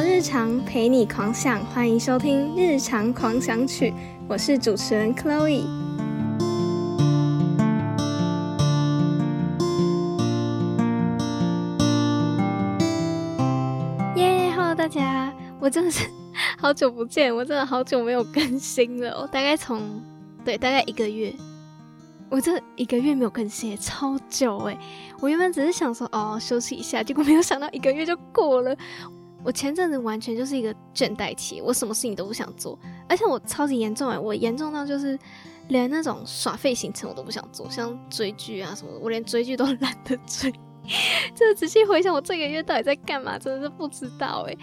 聊日常，陪你狂想，欢迎收听《日常狂想曲》，我是主持人 Chloe。耶，Hello 大家，我真的是好久不见，我真的好久没有更新了，我大概从对大概一个月。我这一个月没有更新，超久哎！我原本只是想说哦休息一下，结果没有想到一个月就过了。我前阵子完全就是一个倦怠期，我什么事情都不想做，而且我超级严重哎！我严重到就是连那种耍废行程我都不想做，像追剧啊什么的，我连追剧都 懒得追。这仔细回想，我这个月到底在干嘛，真的是不知道哎！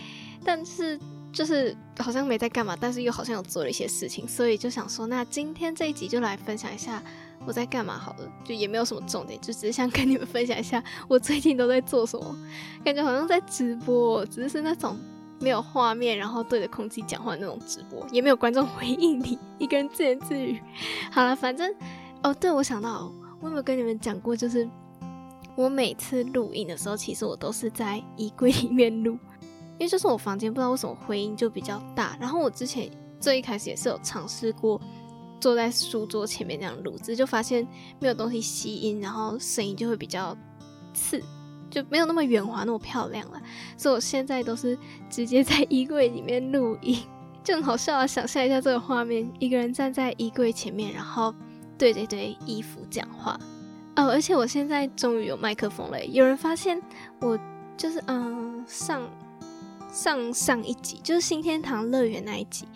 但是就是好像没在干嘛，但是又好像有做了一些事情，所以就想说，那今天这一集就来分享一下。我在干嘛？好了，就也没有什么重点，就只是想跟你们分享一下我最近都在做什么。感觉好像在直播，只是那种没有画面，然后对着空气讲话那种直播，也没有观众回应你，一个人自言自语。好了，反正哦，对我想到，我有没有跟你们讲过？就是我每次录音的时候，其实我都是在衣柜里面录，因为就是我房间不知道为什么回音就比较大。然后我之前最一开始也是有尝试过。坐在书桌前面这样录制，就发现没有东西吸音，然后声音就会比较刺，就没有那么圆滑那么漂亮了。所以我现在都是直接在衣柜里面录音，就很好笑啊！想象一下这个画面，一个人站在衣柜前面，然后对着一堆衣服讲话。哦，而且我现在终于有麦克风了。有人发现我就是嗯上上上一集就是新天堂乐园那一集，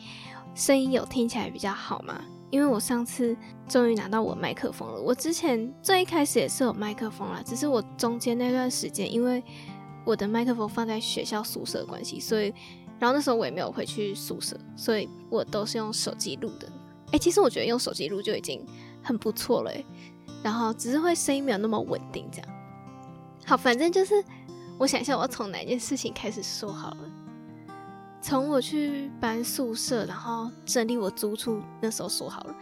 声音有听起来比较好吗？因为我上次终于拿到我麦克风了，我之前最一开始也是有麦克风啦，只是我中间那段时间因为我的麦克风放在学校宿舍关系，所以然后那时候我也没有回去宿舍，所以我都是用手机录的。哎，其实我觉得用手机录就已经很不错了，然后只是会声音没有那么稳定这样。好，反正就是我想一下我要从哪件事情开始说好了。从我去搬宿舍，然后整理我租处那时候说好了，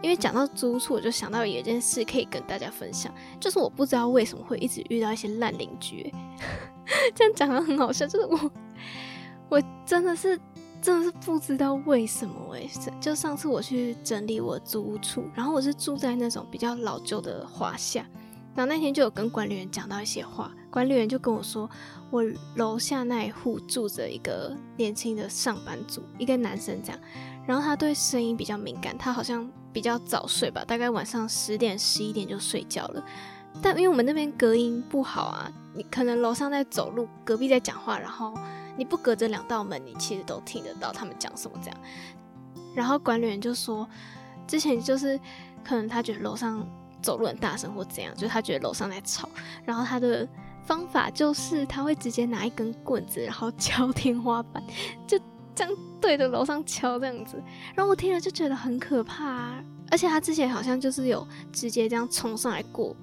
因为讲到租处，我就想到有一件事可以跟大家分享，就是我不知道为什么会一直遇到一些烂邻居，这样讲的很好笑，就是我我真的是真的是不知道为什么哎，就上次我去整理我租处，然后我是住在那种比较老旧的华夏。然后那天就有跟管理员讲到一些话，管理员就跟我说，我楼下那一户住着一个年轻的上班族，一个男生这样，然后他对声音比较敏感，他好像比较早睡吧，大概晚上十点十一点就睡觉了。但因为我们那边隔音不好啊，你可能楼上在走路，隔壁在讲话，然后你不隔着两道门，你其实都听得到他们讲什么这样。然后管理员就说，之前就是可能他觉得楼上。走路很大声或怎样，就是他觉得楼上在吵，然后他的方法就是他会直接拿一根棍子，然后 敲天花板，就这样对着楼上敲这样子，然后我听了就觉得很可怕，啊而且他之前好像就是有直接这样冲上来过，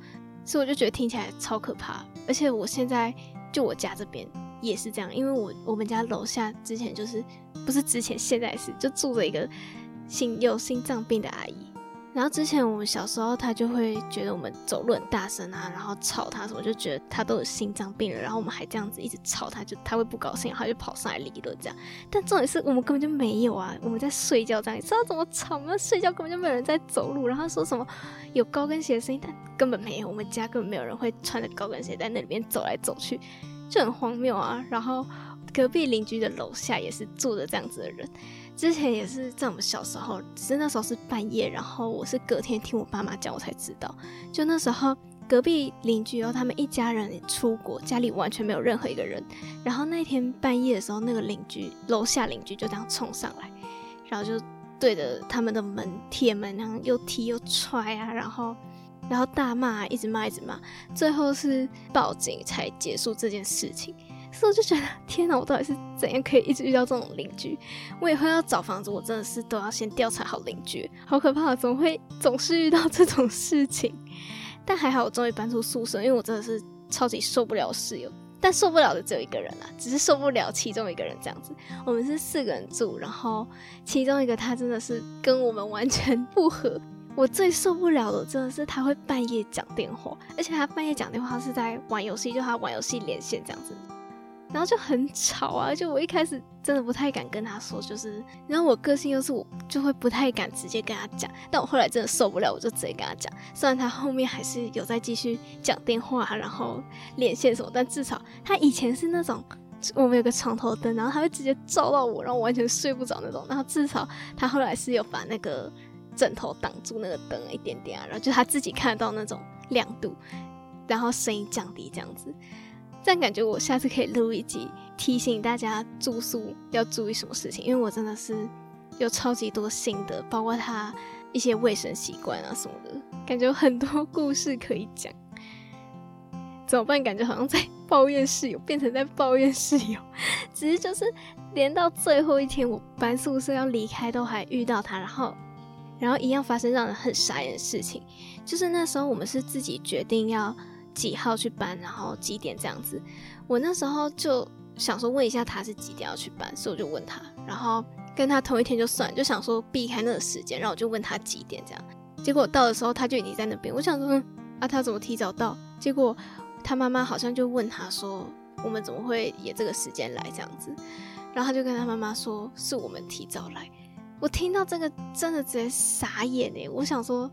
所以我就觉得听起来超可怕，而且我现在就我家这边也是这样，因为我我们家楼下之前就是不是之前现在是就住着一个心有心脏病的阿姨。然后之前我们小时候，他就会觉得我们走路很大声啊，然后吵他什么，就觉得他都有心脏病了。然后我们还这样子一直吵他，就他会不高兴，他就跑上来理论这样。但重点是我们根本就没有啊，我们在睡觉这样，你知道怎么吵吗？睡觉根本就没有人在走路。然后说什么有高跟鞋的声音，但根本没有，我们家根本没有人会穿着高跟鞋在那里面走来走去，就很荒谬啊。然后隔壁邻居的楼下也是住着这样子的人。之前也是在我们小时候，只是那时候是半夜，然后我是隔天听我爸妈讲，我才知道。就那时候隔壁邻居哦，他们一家人出国，家里完全没有任何一个人。然后那天半夜的时候，那个邻居楼下邻居就这样冲上来，然后就对着他们的门铁门，然后又踢又踹啊，然后然后大骂，一直骂一直骂，最后是报警才结束这件事情。所以我就觉得，天哪！我到底是怎样可以一直遇到这种邻居？我以后要找房子，我真的是都要先调查好邻居，好可怕！怎么会总是遇到这种事情？但还好，我终于搬出宿舍，因为我真的是超级受不了室友。但受不了的只有一个人啊，只是受不了其中一个人这样子。我们是四个人住，然后其中一个他真的是跟我们完全不合。我最受不了的真的是他会半夜讲电话，而且他半夜讲电话是在玩游戏，就他玩游戏连线这样子。然后就很吵啊，就我一开始真的不太敢跟他说，就是，然后我个性又是我就会不太敢直接跟他讲，但我后来真的受不了，我就直接跟他讲，虽然他后面还是有在继续讲电话，然后连线什么，但至少他以前是那种我们有个床头灯，然后他会直接照到我，然后完全睡不着那种，然后至少他后来是有把那个枕头挡住那个灯一点点啊，然后就他自己看得到那种亮度，然后声音降低这样子。这样感觉我下次可以录一集提醒大家住宿要注意什么事情，因为我真的是有超级多心得，包括他一些卫生习惯啊什么的，感觉有很多故事可以讲。怎么办？感觉好像在抱怨室友，变成在抱怨室友。只是就是连到最后一天，我搬宿舍要离开，都还遇到他，然后然后一样发生让人很傻眼的事情，就是那时候我们是自己决定要。几号去搬，然后几点这样子。我那时候就想说问一下他是几点要去搬，所以我就问他，然后跟他同一天就算，就想说避开那个时间，然后我就问他几点这样。结果到的时候他就已经在那边，我想说啊他怎么提早到？结果他妈妈好像就问他说我们怎么会也这个时间来这样子？然后他就跟他妈妈说是我们提早来。我听到这个真的直接傻眼哎！我想说。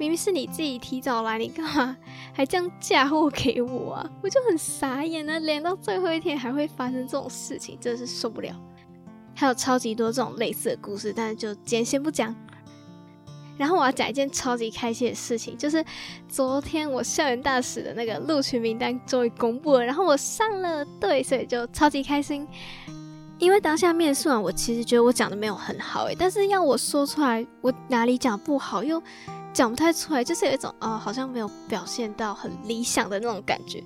明明是你自己提早来，你干嘛 还这样嫁祸给我啊？我就很傻眼啊！连到最后一天还会发生这种事情，真的是受不了。还有超级多这种类似的故事，但是就今天先不讲。然后我要讲一件超级开心的事情，就是昨天我校园大使的那个录取名单终于公布了，然后我上了对，所以就超级开心。因为当下面试完，我其实觉得我讲的没有很好诶，但是要我说出来，我哪里讲不好又。讲不太出来，就是有一种啊，好像没有表现到很理想的那种感觉。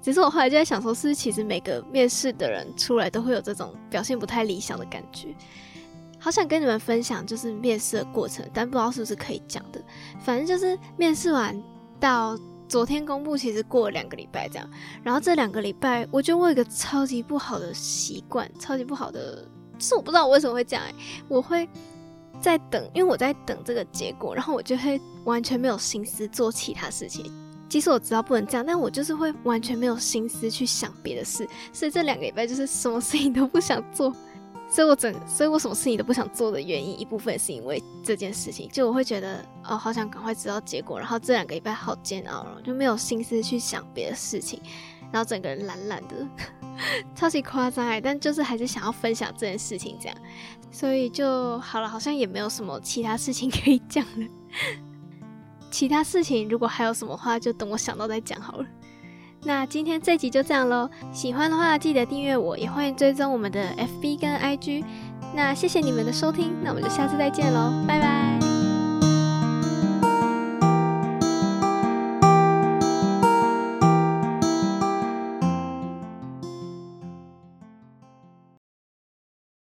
只是我后来就在想说，是不是其实每个面试的人出来都会有这种表现不太理想的感觉？好想跟你们分享，就是面试的过程，但不知道是不是可以讲的。反正就是面试完到昨天公布，其实过了两个礼拜这样。然后这两个礼拜，我觉得我有一个超级不好的习惯，超级不好的，是我不知道我为什么会这样，我会。在等，因为我在等这个结果，然后我就会完全没有心思做其他事情。即使我知道不能这样，但我就是会完全没有心思去想别的事。所以这两个礼拜就是什么事情都不想做。所以我整，所以我什么事情都不想做的原因，一部分是因为这件事情。就我会觉得，哦，好想赶快知道结果。然后这两个礼拜好煎熬了，就没有心思去想别的事情，然后整个人懒懒的。超级夸张哎，但就是还是想要分享这件事情，这样，所以就好了，好像也没有什么其他事情可以讲了。其他事情如果还有什么话，就等我想到再讲好了。那今天这集就这样喽，喜欢的话记得订阅我，也欢迎追踪我们的 FB 跟 IG。那谢谢你们的收听，那我们就下次再见喽，拜拜。